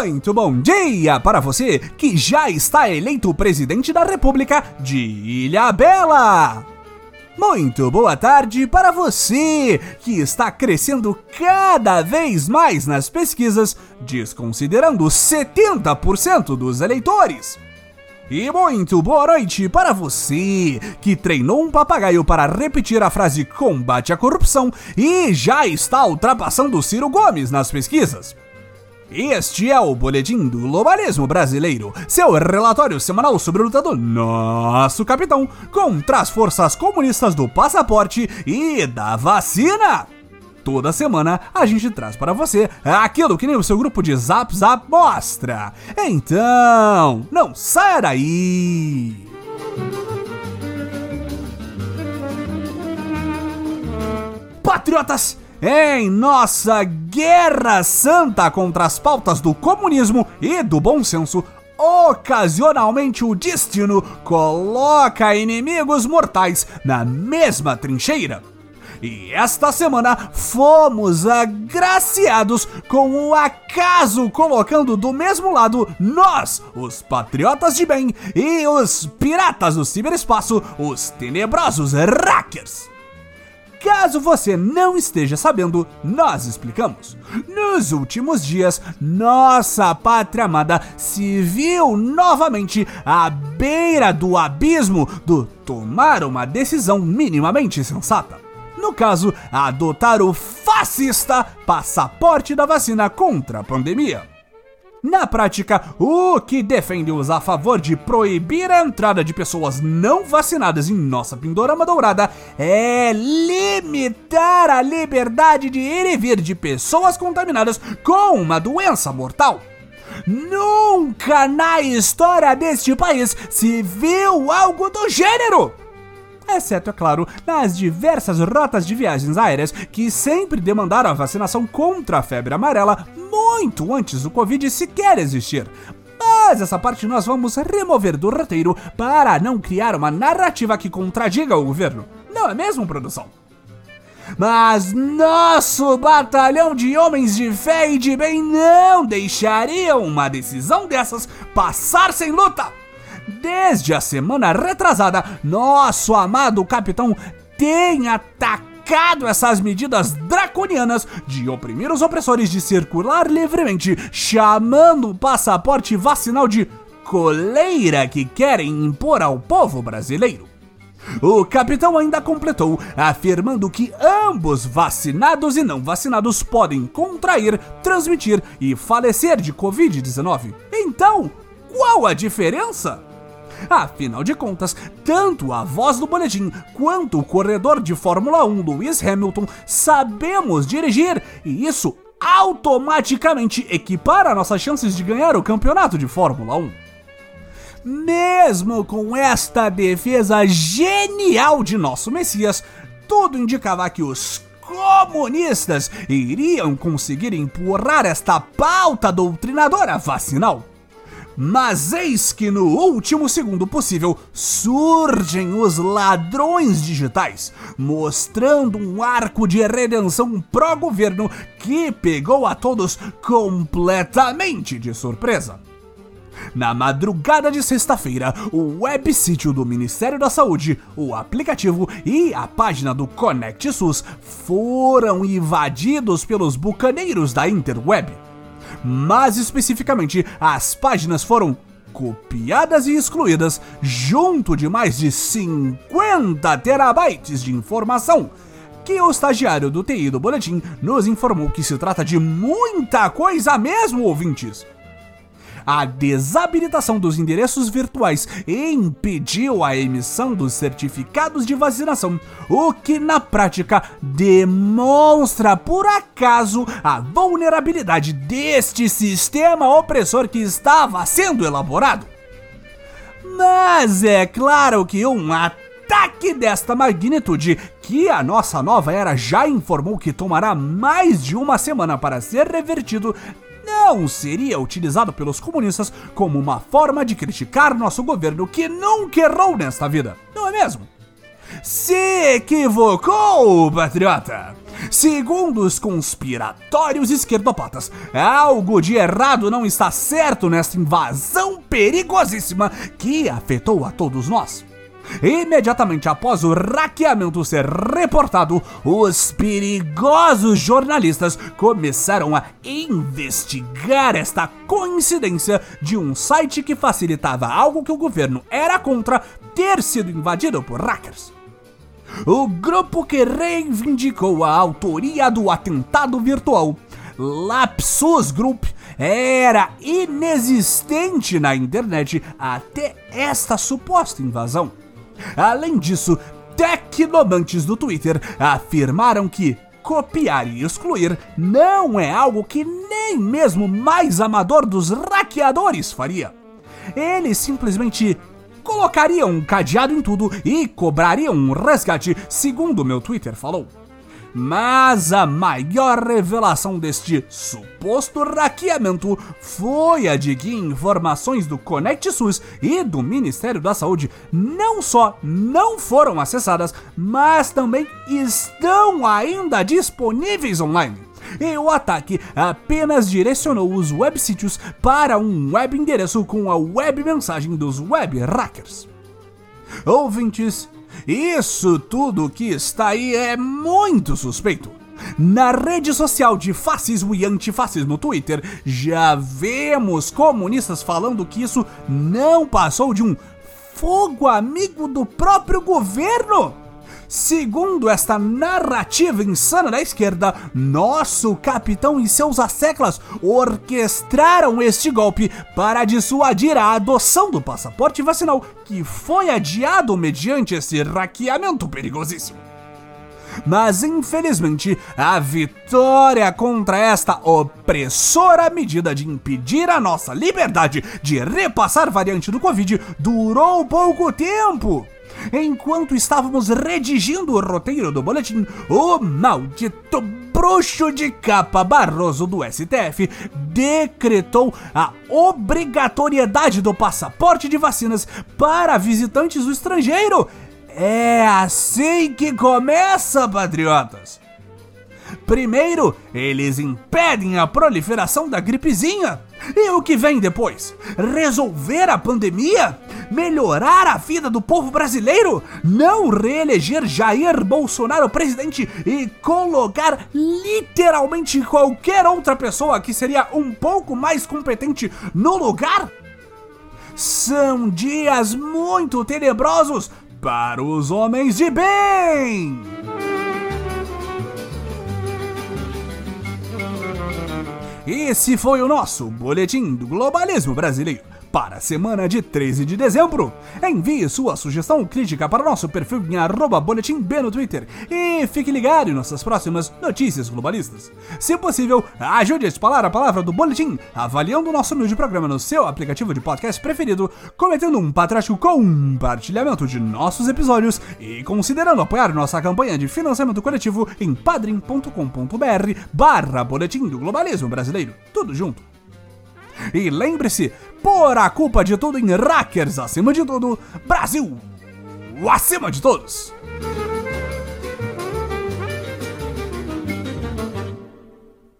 Muito bom dia para você que já está eleito presidente da República de Ilha Bela. Muito boa tarde para você que está crescendo cada vez mais nas pesquisas, desconsiderando 70% dos eleitores. E muito boa noite para você que treinou um papagaio para repetir a frase combate à corrupção e já está ultrapassando Ciro Gomes nas pesquisas. Este é o Boletim do Globalismo Brasileiro, seu relatório semanal sobre a luta do nosso capitão contra as forças comunistas do passaporte e da vacina. Toda semana a gente traz para você aquilo que nem o seu grupo de Zap Zap mostra. Então, não saia daí! Patriotas! Em nossa guerra santa contra as pautas do comunismo e do bom senso, ocasionalmente o destino coloca inimigos mortais na mesma trincheira. E esta semana fomos agraciados com o acaso colocando do mesmo lado nós, os patriotas de bem, e os piratas do ciberespaço, os tenebrosos hackers. Caso você não esteja sabendo, nós explicamos. Nos últimos dias, nossa pátria amada se viu novamente à beira do abismo do tomar uma decisão minimamente sensata. No caso, adotar o fascista passaporte da vacina contra a pandemia. Na prática, o que defende-os a favor de proibir a entrada de pessoas não vacinadas em nossa Pindorama Dourada é limitar a liberdade de ir e vir de pessoas contaminadas com uma doença mortal. Nunca na história deste país se viu algo do gênero! exceto, é claro, nas diversas rotas de viagens aéreas que sempre demandaram a vacinação contra a febre amarela muito antes do Covid sequer existir. Mas essa parte nós vamos remover do roteiro para não criar uma narrativa que contradiga o governo. Não é mesmo, produção? Mas nosso batalhão de homens de fé e de bem não deixaria uma decisão dessas passar sem luta. Desde a semana retrasada, nosso amado capitão tem atacado essas medidas draconianas de oprimir os opressores de circular livremente, chamando o passaporte vacinal de coleira que querem impor ao povo brasileiro. O capitão ainda completou, afirmando que ambos vacinados e não vacinados podem contrair, transmitir e falecer de Covid-19. Então, qual a diferença? Afinal de contas, tanto a voz do boletim quanto o corredor de Fórmula 1 Lewis Hamilton sabemos dirigir e isso automaticamente equipara nossas chances de ganhar o campeonato de Fórmula 1. Mesmo com esta defesa genial de nosso Messias, tudo indicava que os comunistas iriam conseguir empurrar esta pauta doutrinadora vacinal. Mas eis que no último segundo possível surgem os ladrões digitais, mostrando um arco de redenção pró-governo que pegou a todos completamente de surpresa. Na madrugada de sexta-feira, o web sítio do Ministério da Saúde, o aplicativo e a página do Conect SUS foram invadidos pelos bucaneiros da interweb mas especificamente as páginas foram copiadas e excluídas, junto de mais de 50 terabytes de informação. Que o estagiário do TI do boletim nos informou que se trata de muita coisa mesmo, ouvintes a desabilitação dos endereços virtuais impediu a emissão dos certificados de vacinação, o que na prática demonstra por acaso a vulnerabilidade deste sistema opressor que estava sendo elaborado. Mas é claro que um ataque desta magnitude, que a nossa nova era já informou que tomará mais de uma semana para ser revertido, não seria utilizado pelos comunistas como uma forma de criticar nosso governo que nunca errou nesta vida, não é mesmo? Se equivocou, patriota! Segundo os conspiratórios esquerdopatas, algo de errado não está certo nesta invasão perigosíssima que afetou a todos nós. Imediatamente após o hackeamento ser reportado, os perigosos jornalistas começaram a investigar esta coincidência de um site que facilitava algo que o governo era contra ter sido invadido por hackers. O grupo que reivindicou a autoria do atentado virtual, Lapsus Group, era inexistente na internet até esta suposta invasão. Além disso, tecnomantes do Twitter afirmaram que copiar e excluir não é algo que nem mesmo mais amador dos hackeadores faria. Eles simplesmente colocariam um cadeado em tudo e cobrariam um resgate, segundo meu Twitter falou. Mas a maior revelação deste suposto hackeamento foi a de que informações do Conect SUS e do Ministério da Saúde não só não foram acessadas, mas também estão ainda disponíveis online. E o ataque apenas direcionou os websítios para um web endereço com a web mensagem dos web hackers. Ouvintes, isso tudo que está aí é muito suspeito. Na rede social de fascismo e antifascismo Twitter, já vemos comunistas falando que isso não passou de um fogo amigo do próprio governo. Segundo esta narrativa insana da esquerda, nosso capitão e seus asseclas orquestraram este golpe para dissuadir a adoção do passaporte vacinal, que foi adiado mediante esse hackeamento perigosíssimo. Mas infelizmente, a vitória contra esta opressora medida de impedir a nossa liberdade de repassar variante do Covid durou pouco tempo. Enquanto estávamos redigindo o roteiro do boletim, o maldito bruxo de capa Barroso do STF decretou a obrigatoriedade do passaporte de vacinas para visitantes do estrangeiro. É assim que começa, patriotas! Primeiro, eles impedem a proliferação da gripezinha. E o que vem depois? Resolver a pandemia? Melhorar a vida do povo brasileiro? Não reeleger Jair Bolsonaro presidente e colocar literalmente qualquer outra pessoa que seria um pouco mais competente no lugar? São dias muito tenebrosos para os homens de bem! Esse foi o nosso Boletim do Globalismo Brasileiro para a semana de 13 de dezembro. Envie sua sugestão crítica para nosso perfil em arroba boletim B no Twitter e fique ligado em nossas próximas notícias globalistas. Se possível, ajude a espalhar a palavra do boletim avaliando o nosso humilde programa no seu aplicativo de podcast preferido, cometendo um patriótico compartilhamento de nossos episódios e considerando apoiar nossa campanha de financiamento coletivo em padrim.com.br barra boletim do globalismo brasileiro. Tudo junto. E lembre-se, por a culpa de tudo em hackers acima de tudo, Brasil acima de todos!